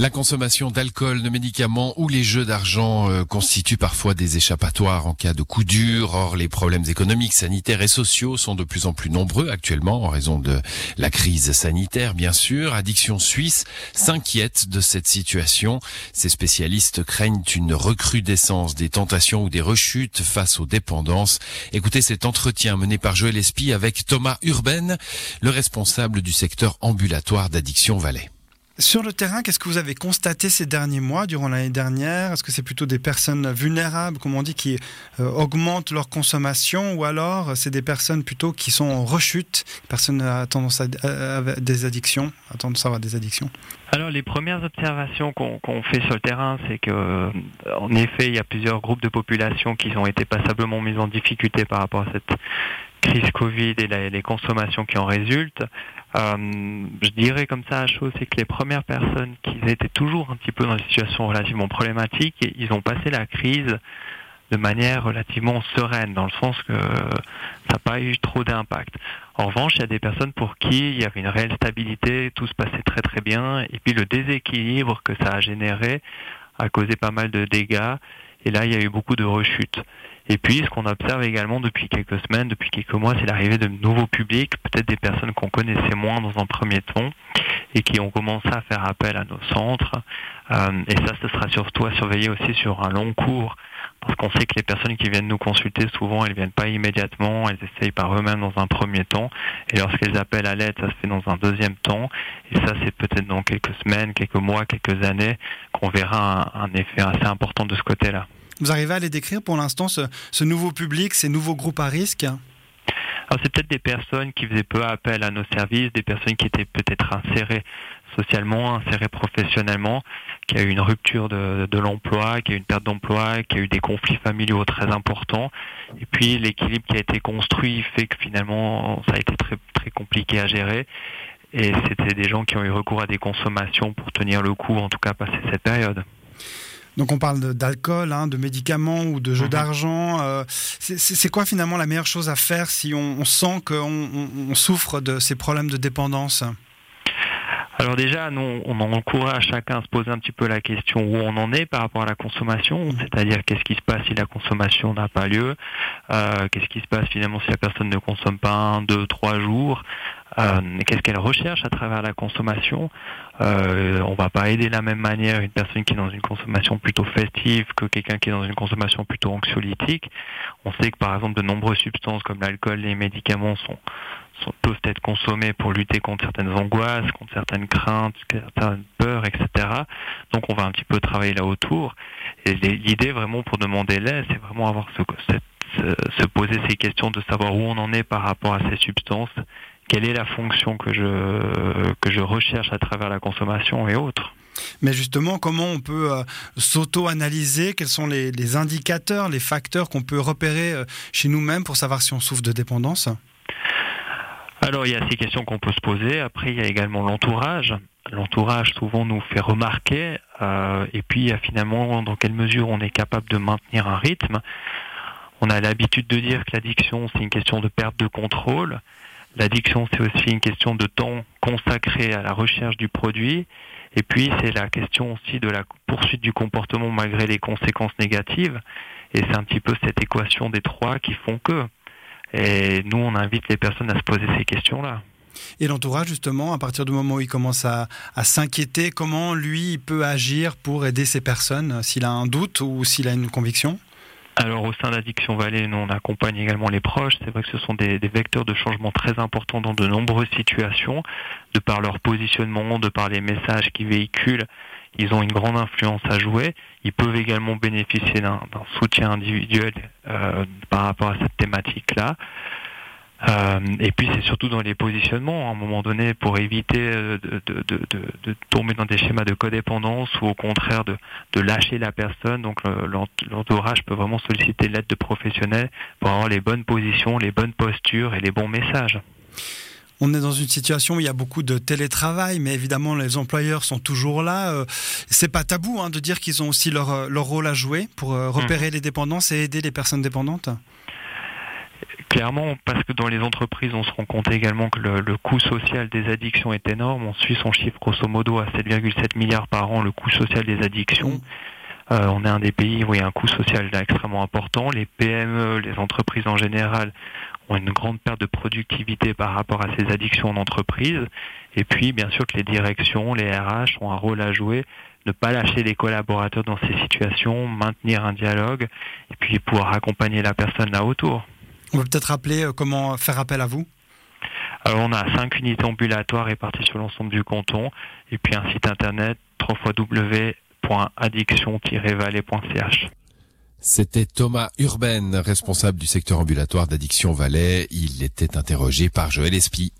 La consommation d'alcool, de médicaments ou les jeux d'argent euh, constituent parfois des échappatoires en cas de coup dur. Or, les problèmes économiques, sanitaires et sociaux sont de plus en plus nombreux actuellement en raison de la crise sanitaire, bien sûr. Addiction Suisse s'inquiète de cette situation. Ces spécialistes craignent une recrudescence des tentations ou des rechutes face aux dépendances. Écoutez cet entretien mené par Joël Espy avec Thomas Urbaine, le responsable du secteur ambulatoire d'Addiction Valais. Sur le terrain, qu'est-ce que vous avez constaté ces derniers mois, durant l'année dernière? Est-ce que c'est plutôt des personnes vulnérables, comme on dit, qui euh, augmentent leur consommation, ou alors c'est des personnes plutôt qui sont en rechute, personnes à tendance à, des addictions, à tendance à avoir des addictions? Alors les premières observations qu'on qu'on fait sur le terrain, c'est que euh, en effet, il y a plusieurs groupes de population qui ont été passablement mis en difficulté par rapport à cette crise Covid et les consommations qui en résultent. Euh, je dirais comme ça la chose, c'est que les premières personnes qui étaient toujours un petit peu dans des situations relativement problématiques, ils ont passé la crise de manière relativement sereine, dans le sens que ça n'a pas eu trop d'impact. En revanche, il y a des personnes pour qui il y avait une réelle stabilité, tout se passait très très bien, et puis le déséquilibre que ça a généré a causé pas mal de dégâts, et là il y a eu beaucoup de rechutes. Et puis ce qu'on observe également depuis quelques semaines, depuis quelques mois, c'est l'arrivée de nouveaux publics, peut-être des personnes qu'on connaissait moins dans un premier temps, et qui ont commencé à faire appel à nos centres. Euh, et ça, ce sera surtout à surveiller aussi sur un long cours, parce qu'on sait que les personnes qui viennent nous consulter, souvent, elles viennent pas immédiatement, elles essayent par eux-mêmes dans un premier temps, et lorsqu'elles appellent à l'aide, ça se fait dans un deuxième temps, et ça, c'est peut-être dans quelques semaines, quelques mois, quelques années, qu'on verra un effet assez important de ce côté-là. Vous arrivez à les décrire pour l'instant, ce, nouveau public, ces nouveaux groupes à risque? Alors c'est peut-être des personnes qui faisaient peu appel à nos services, des personnes qui étaient peut-être insérées socialement, insérées professionnellement, qui a eu une rupture de, de l'emploi, qui a eu une perte d'emploi, qui a eu des conflits familiaux très importants. Et puis l'équilibre qui a été construit fait que finalement ça a été très très compliqué à gérer. Et c'était des gens qui ont eu recours à des consommations pour tenir le coup, en tout cas passer cette période. Donc on parle d'alcool, hein, de médicaments ou de jeux Mhm. d'argent. euh, c'est- quoi finalement la meilleure chose à faire si on, on sent qu'on on- on souffre de ces problèmes de dépendance? Alors déjà, nous, on encourage chacun à se poser un petit peu la question où on en est par rapport à la consommation, c'est-à-dire qu'est-ce qui se passe si la consommation n'a pas lieu, euh, qu'est-ce qui se passe finalement si la personne ne consomme pas un, deux, trois jours, euh, qu'est-ce qu'elle recherche à travers la consommation. Euh, on va pas aider de la même manière une personne qui est dans une consommation plutôt festive que quelqu'un qui est dans une consommation plutôt anxiolytique. On sait que par exemple de nombreuses substances comme l'alcool, les médicaments sont sont- peuvent être consommés pour lutter contre certaines angoisses, contre certaines craintes, certaines peurs, etc. Donc on va un petit peu travailler là autour. Et l'idée vraiment pour demander l'aide, c'est vraiment avoir ce, se poser ces questions de savoir où on en est par rapport à ces substances, quelle est la fonction que je, que je recherche à travers la consommation et autres. Mais justement, comment on peut euh, s'auto-analyser? Quels sont les, les indicateurs, les facteurs qu'on peut repérer euh, chez nous-mêmes pour savoir si on souffre de dépendance? Alors il y a ces questions qu'on peut se poser. Après il y a également l'entourage. L'entourage souvent nous fait remarquer. euh, et puis il y a finalement dans quelle mesure on est capable de maintenir un rythme. On a l'habitude de dire que l'addiction c'est une question de perte de contrôle. L'addiction c'est aussi une question de temps consacré à la recherche du produit. Et puis c'est la question aussi de la poursuite du comportement malgré les conséquences négatives. Et c'est un petit peu cette équation des trois qui font que. Et nous, on invite les personnes à se poser ces questions-là. Et l'entourage, justement, à partir du moment où il commence à, à s'inquiéter, comment lui il peut agir pour aider ces personnes, euh, s'il a un doute ou s'il a une conviction? Alors, au sein d'Addiction Vallée, nous, on accompagne également les proches. C'est vrai que ce sont des, des vecteurs de changement très importants dans de nombreuses situations, de par leur positionnement, de par les messages qu'ils véhiculent. Ils ont une grande influence à jouer. Ils peuvent également bénéficier d'un d'un soutien individuel euh, par rapport à cette thématique-là. Euh, et puis c'est surtout dans les positionnements, à un moment donné, pour éviter euh, de, de, de, de, de tomber dans des schémas de codépendance ou au contraire de, lâcher la personne. Donc le- l'ent- l'entourage peut vraiment solliciter l'aide de professionnels pour avoir les bonnes positions, les bonnes postures et les bons messages. On est dans une situation où il y a beaucoup de télétravail, mais évidemment les employeurs sont toujours là. Euh, C'est pas tabou hein, de dire qu'ils ont aussi leur, leur rôle à jouer pour repérer les dépendances et aider les personnes dépendantes? Clairement, parce que dans les entreprises, on se rend compte également que le, coût social des addictions est énorme. On suit son chiffre grosso modo à 7,7 milliards par an, le coût social des addictions. Euh, on est un des pays où il y a un coût social extrêmement important. Les PME, les entreprises en général, ont une grande perte de productivité par rapport à ces addictions en entreprise. Et puis, bien sûr que les directions, les RH ont un rôle à jouer, ne pas lâcher les collaborateurs dans ces situations, maintenir un dialogue, et puis pouvoir accompagner la personne là autour. On peut peut-être rappeler euh, comment faire appel à vous? Alors on a cinq unités ambulatoires réparties sur l'ensemble du canton et puis un site internet www.addiction-valais.ch. C'était Thomas Urbaine, responsable du secteur ambulatoire d'Addiction Valais. Il était interrogé par Joël Espy.